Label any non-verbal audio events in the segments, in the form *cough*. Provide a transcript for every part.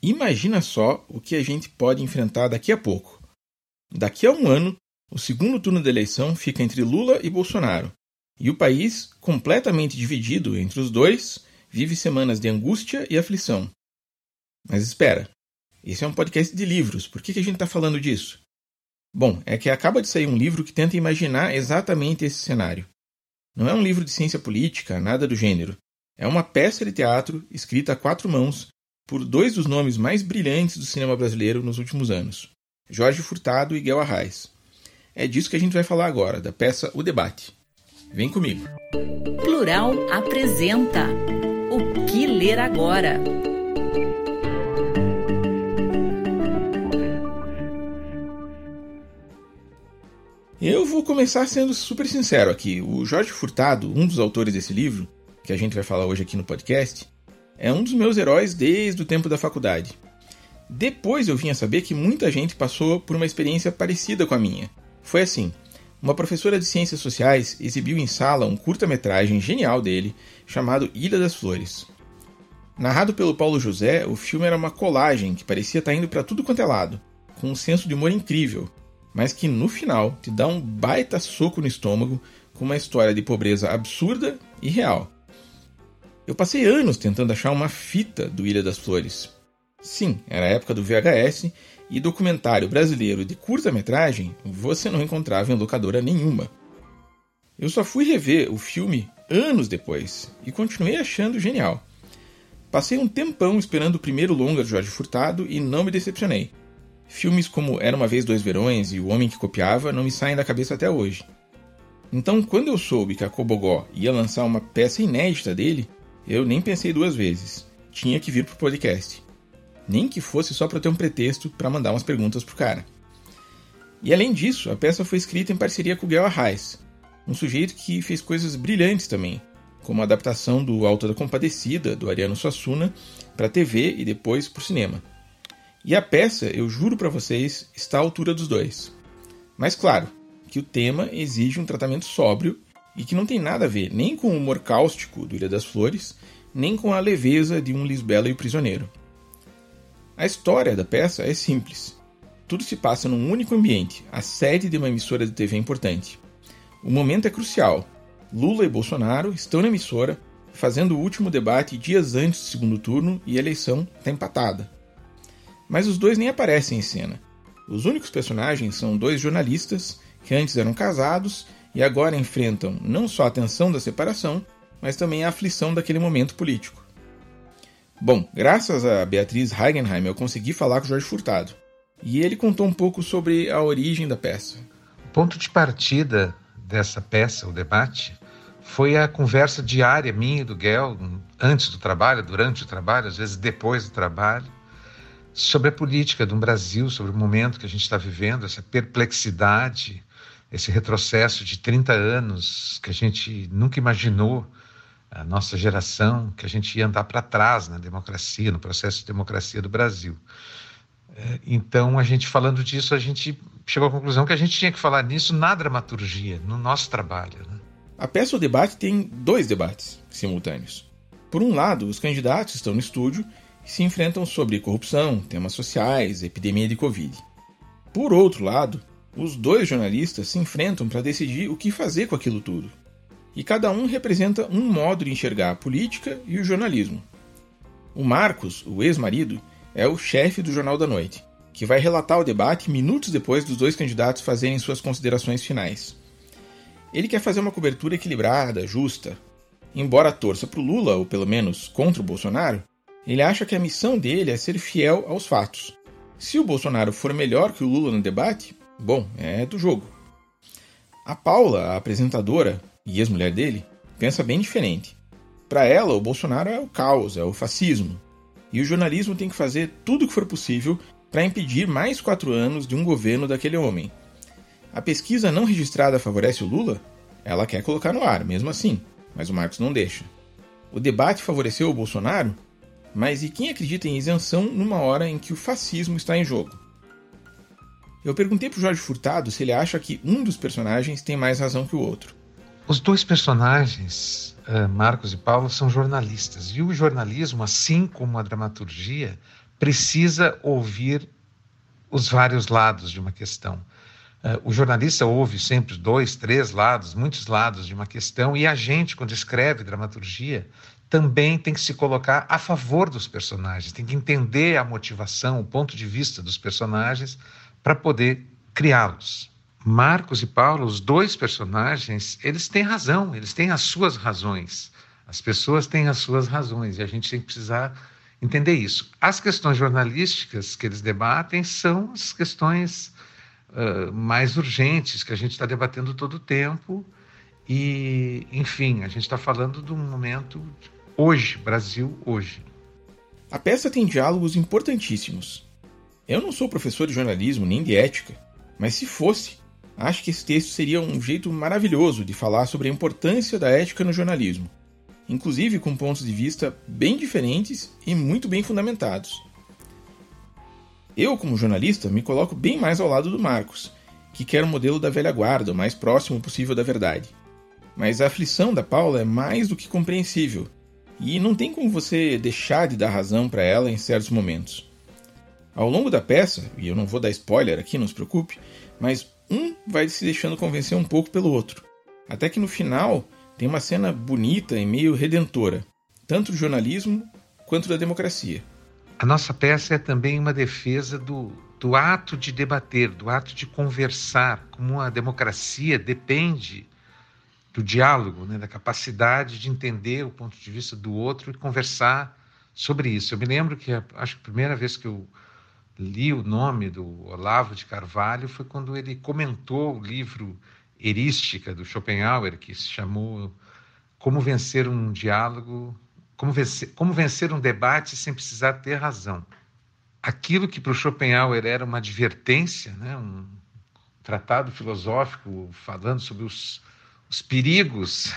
Imagina só o que a gente pode enfrentar daqui a pouco. Daqui a um ano, o segundo turno da eleição fica entre Lula e Bolsonaro. E o país, completamente dividido entre os dois, vive semanas de angústia e aflição. Mas espera, esse é um podcast de livros, por que, que a gente está falando disso? Bom, é que acaba de sair um livro que tenta imaginar exatamente esse cenário. Não é um livro de ciência política, nada do gênero. É uma peça de teatro escrita a quatro mãos por dois dos nomes mais brilhantes do cinema brasileiro nos últimos anos, Jorge Furtado e Guel Arraes. É disso que a gente vai falar agora, da peça O Debate. Vem comigo. Plural apresenta O que ler agora? Eu vou começar sendo super sincero aqui. O Jorge Furtado, um dos autores desse livro, que a gente vai falar hoje aqui no podcast, é um dos meus heróis desde o tempo da faculdade. Depois eu vim a saber que muita gente passou por uma experiência parecida com a minha. Foi assim: uma professora de ciências sociais exibiu em sala um curta-metragem genial dele chamado Ilha das Flores. Narrado pelo Paulo José, o filme era uma colagem que parecia estar indo para tudo quanto é lado, com um senso de humor incrível, mas que no final te dá um baita soco no estômago com uma história de pobreza absurda e real. Eu passei anos tentando achar uma fita do Ilha das Flores. Sim, era a época do VHS e documentário brasileiro de curta-metragem você não encontrava em locadora nenhuma. Eu só fui rever o filme anos depois e continuei achando genial. Passei um tempão esperando o primeiro longa de Jorge Furtado e não me decepcionei. Filmes como Era uma Vez Dois Verões e O Homem que Copiava não me saem da cabeça até hoje. Então, quando eu soube que a Cobogó ia lançar uma peça inédita dele, eu nem pensei duas vezes. Tinha que vir pro podcast. Nem que fosse só para ter um pretexto para mandar umas perguntas pro cara. E além disso, a peça foi escrita em parceria com o Guel Arraes, um sujeito que fez coisas brilhantes também, como a adaptação do Alto da Compadecida, do Ariano Suassuna, para TV e depois para cinema. E a peça, eu juro para vocês, está à altura dos dois. Mas claro, que o tema exige um tratamento sóbrio e que não tem nada a ver nem com o humor cáustico do Ilha das Flores, nem com a leveza de um Lisbela e o Prisioneiro. A história da peça é simples. Tudo se passa num único ambiente, a sede de uma emissora de TV importante. O momento é crucial. Lula e Bolsonaro estão na emissora, fazendo o último debate dias antes do segundo turno e a eleição está empatada. Mas os dois nem aparecem em cena. Os únicos personagens são dois jornalistas que antes eram casados e agora enfrentam não só a tensão da separação, mas também a aflição daquele momento político. Bom, graças a Beatriz Heigenheim eu consegui falar com Jorge Furtado. E ele contou um pouco sobre a origem da peça. O ponto de partida dessa peça, o debate, foi a conversa diária minha e do Guel, antes do trabalho, durante o trabalho, às vezes depois do trabalho, sobre a política do Brasil, sobre o momento que a gente está vivendo, essa perplexidade esse retrocesso de 30 anos que a gente nunca imaginou, a nossa geração, que a gente ia andar para trás na democracia, no processo de democracia do Brasil. É, então, a gente falando disso, a gente chegou à conclusão que a gente tinha que falar nisso na dramaturgia, no nosso trabalho. Né? A peça O Debate tem dois debates simultâneos. Por um lado, os candidatos estão no estúdio e se enfrentam sobre corrupção, temas sociais, epidemia de Covid. Por outro lado, os dois jornalistas se enfrentam para decidir o que fazer com aquilo tudo. E cada um representa um modo de enxergar a política e o jornalismo. O Marcos, o ex-marido, é o chefe do Jornal da Noite, que vai relatar o debate minutos depois dos dois candidatos fazerem suas considerações finais. Ele quer fazer uma cobertura equilibrada, justa. Embora torça para o Lula, ou pelo menos contra o Bolsonaro, ele acha que a missão dele é ser fiel aos fatos. Se o Bolsonaro for melhor que o Lula no debate, bom, é do jogo. A Paula, a apresentadora e ex-mulher dele, pensa bem diferente. Para ela, o Bolsonaro é o caos, é o fascismo. E o jornalismo tem que fazer tudo o que for possível para impedir mais quatro anos de um governo daquele homem. A pesquisa não registrada favorece o Lula? Ela quer colocar no ar, mesmo assim, mas o Marcos não deixa. O debate favoreceu o Bolsonaro? Mas e quem acredita em isenção numa hora em que o fascismo está em jogo? Eu perguntei para o Jorge Furtado se ele acha que um dos personagens tem mais razão que o outro. Os dois personagens, eh, Marcos e Paulo, são jornalistas. E o jornalismo, assim como a dramaturgia, precisa ouvir os vários lados de uma questão. Eh, o jornalista ouve sempre dois, três lados, muitos lados de uma questão, e a gente, quando escreve dramaturgia, também tem que se colocar a favor dos personagens, tem que entender a motivação, o ponto de vista dos personagens para poder criá-los. Marcos e Paulo, os dois personagens, eles têm razão, eles têm as suas razões. As pessoas têm as suas razões e a gente tem que precisar entender isso. As questões jornalísticas que eles debatem são as questões uh, mais urgentes que a gente está debatendo todo o tempo. E, enfim, a gente está falando de um momento hoje, Brasil hoje. A peça tem diálogos importantíssimos. Eu não sou professor de jornalismo nem de ética, mas se fosse, Acho que esse texto seria um jeito maravilhoso de falar sobre a importância da ética no jornalismo, inclusive com pontos de vista bem diferentes e muito bem fundamentados. Eu, como jornalista, me coloco bem mais ao lado do Marcos, que quer o um modelo da velha guarda, o mais próximo possível da verdade. Mas a aflição da Paula é mais do que compreensível, e não tem como você deixar de dar razão para ela em certos momentos. Ao longo da peça, e eu não vou dar spoiler aqui, não se preocupe, mas um vai se deixando convencer um pouco pelo outro. Até que no final tem uma cena bonita e meio redentora, tanto do jornalismo quanto da democracia. A nossa peça é também uma defesa do, do ato de debater, do ato de conversar, como a democracia depende do diálogo, né, da capacidade de entender o ponto de vista do outro e conversar sobre isso. Eu me lembro que acho que a primeira vez que eu li o nome do Olavo de Carvalho foi quando ele comentou o livro Erística do Schopenhauer, que se chamou Como Vencer um Diálogo, Como Vencer, Como Vencer um Debate Sem Precisar Ter Razão. Aquilo que para o Schopenhauer era uma advertência, né, um tratado filosófico falando sobre os, os perigos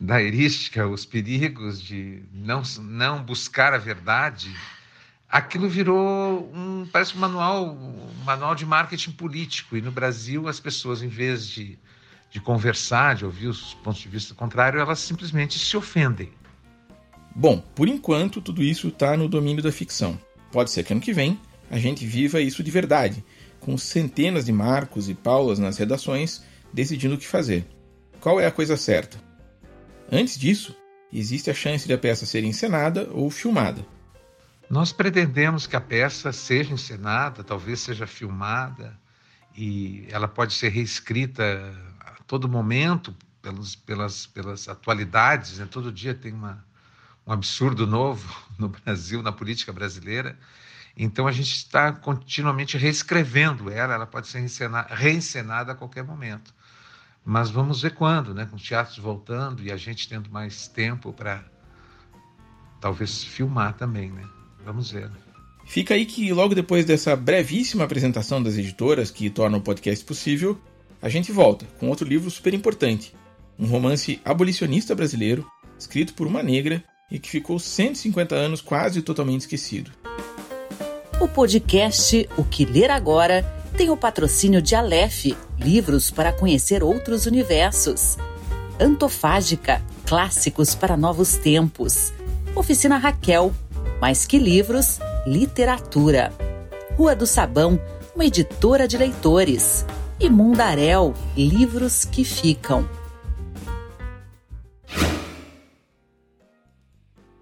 da erística, os perigos de não, não buscar a verdade, aquilo virou um parece um manual um manual de marketing político. E no Brasil as pessoas em vez de, de conversar de ouvir os pontos de vista contrários elas simplesmente se ofendem. Bom por enquanto tudo isso está no domínio da ficção. Pode ser que ano que vem a gente viva isso de verdade com centenas de Marcos e Paulas nas redações decidindo o que fazer. Qual é a coisa certa? Antes disso existe a chance de a peça ser encenada ou filmada nós pretendemos que a peça seja encenada, talvez seja filmada, e ela pode ser reescrita a todo momento pelos, pelas, pelas atualidades. Né? Todo dia tem uma, um absurdo novo *laughs* no Brasil, na política brasileira. Então a gente está continuamente reescrevendo ela, ela pode ser reencenada, reencenada a qualquer momento. Mas vamos ver quando, né? com os teatros voltando e a gente tendo mais tempo para talvez filmar também. Né? Vamos ver. Fica aí que logo depois dessa brevíssima apresentação das editoras que tornam o podcast possível, a gente volta com outro livro super importante, um romance abolicionista brasileiro, escrito por uma negra e que ficou 150 anos quase totalmente esquecido. O podcast O que ler agora tem o patrocínio de Aleph, livros para conhecer outros universos. Antofágica, clássicos para novos tempos. Oficina Raquel, mais que livros, literatura. Rua do Sabão, uma editora de leitores. E Mundaréu, livros que ficam.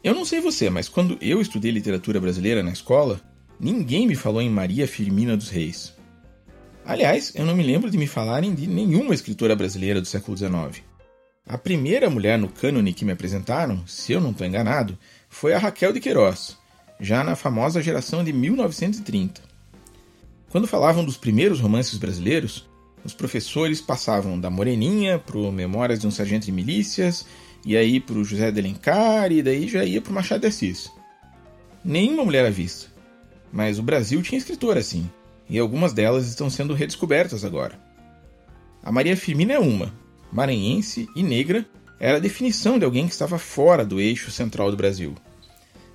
Eu não sei você, mas quando eu estudei literatura brasileira na escola, ninguém me falou em Maria Firmina dos Reis. Aliás, eu não me lembro de me falarem de nenhuma escritora brasileira do século XIX. A primeira mulher no cânone que me apresentaram, se eu não estou enganado, foi a Raquel de Queiroz, já na famosa geração de 1930. Quando falavam dos primeiros romances brasileiros, os professores passavam da Moreninha para Memórias de um Sargento de Milícias, e aí para o José de Alencar, e daí já ia para Machado de Assis. Nenhuma mulher à vista. Mas o Brasil tinha escritora assim, e algumas delas estão sendo redescobertas agora. A Maria Firmina é uma, maranhense e negra, era a definição de alguém que estava fora do eixo central do Brasil.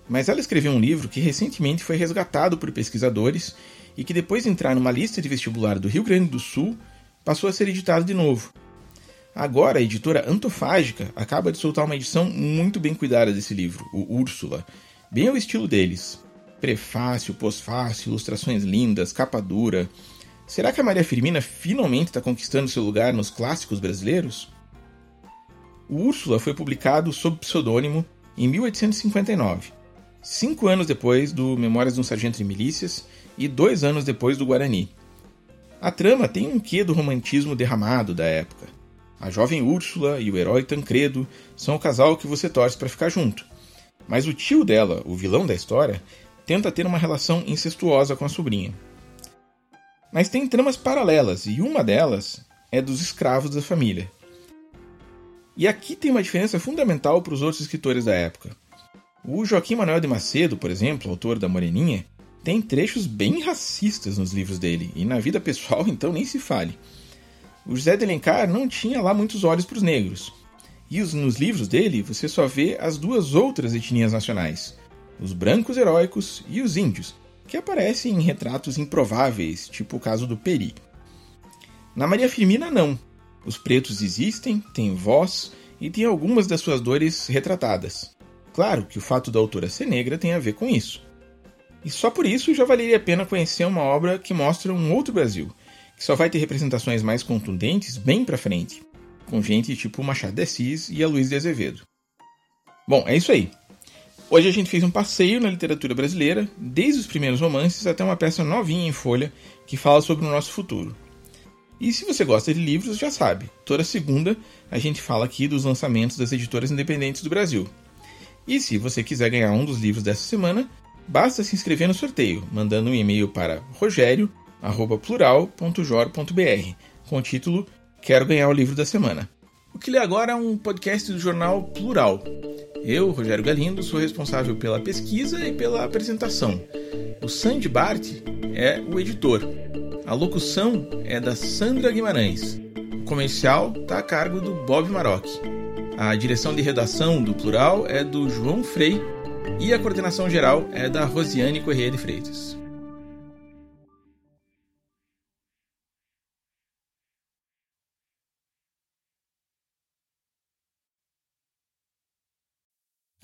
Mas ela escreveu um livro que recentemente foi resgatado por pesquisadores e que, depois de entrar numa lista de vestibular do Rio Grande do Sul, passou a ser editado de novo. Agora, a editora Antofágica acaba de soltar uma edição muito bem cuidada desse livro, o Úrsula, bem ao estilo deles. Prefácio, pós-fácio, ilustrações lindas, capa dura. Será que a Maria Firmina finalmente está conquistando seu lugar nos clássicos brasileiros? O Úrsula foi publicado sob pseudônimo em 1859, cinco anos depois do Memórias de um Sargento de Milícias e dois anos depois do Guarani. A trama tem um quê do romantismo derramado da época. A jovem Úrsula e o herói Tancredo são o casal que você torce para ficar junto. Mas o tio dela, o vilão da história, tenta ter uma relação incestuosa com a sobrinha. Mas tem tramas paralelas, e uma delas é dos escravos da família. E aqui tem uma diferença fundamental para os outros escritores da época. O Joaquim Manuel de Macedo, por exemplo, autor da Moreninha, tem trechos bem racistas nos livros dele, e na vida pessoal *laughs* então nem se fale. O José de Alencar não tinha lá muitos olhos para os negros. E os, nos livros dele você só vê as duas outras etnias nacionais, os brancos heróicos e os índios, que aparecem em retratos improváveis, tipo o caso do Peri. Na Maria Firmina, não. Os pretos existem, têm voz e têm algumas das suas dores retratadas. Claro que o fato da autora ser negra tem a ver com isso. E só por isso já valeria a pena conhecer uma obra que mostra um outro Brasil, que só vai ter representações mais contundentes bem pra frente, com gente tipo Machado de Assis e a Luiz de Azevedo. Bom, é isso aí. Hoje a gente fez um passeio na literatura brasileira, desde os primeiros romances até uma peça novinha em folha que fala sobre o nosso futuro. E se você gosta de livros, já sabe, toda segunda a gente fala aqui dos lançamentos das editoras independentes do Brasil. E se você quiser ganhar um dos livros dessa semana, Basta se inscrever no sorteio, mandando um e-mail para rogério@plural.jor.br com o título Quero ganhar o livro da semana. O que lê agora é um podcast do jornal Plural. Eu, Rogério Galindo, sou responsável pela pesquisa e pela apresentação. O Sandy Bart é o editor. A locução é da Sandra Guimarães. O comercial está a cargo do Bob Maroc. A direção de redação do Plural é do João Frei e a coordenação geral é da Rosiane Corrêa de Freitas.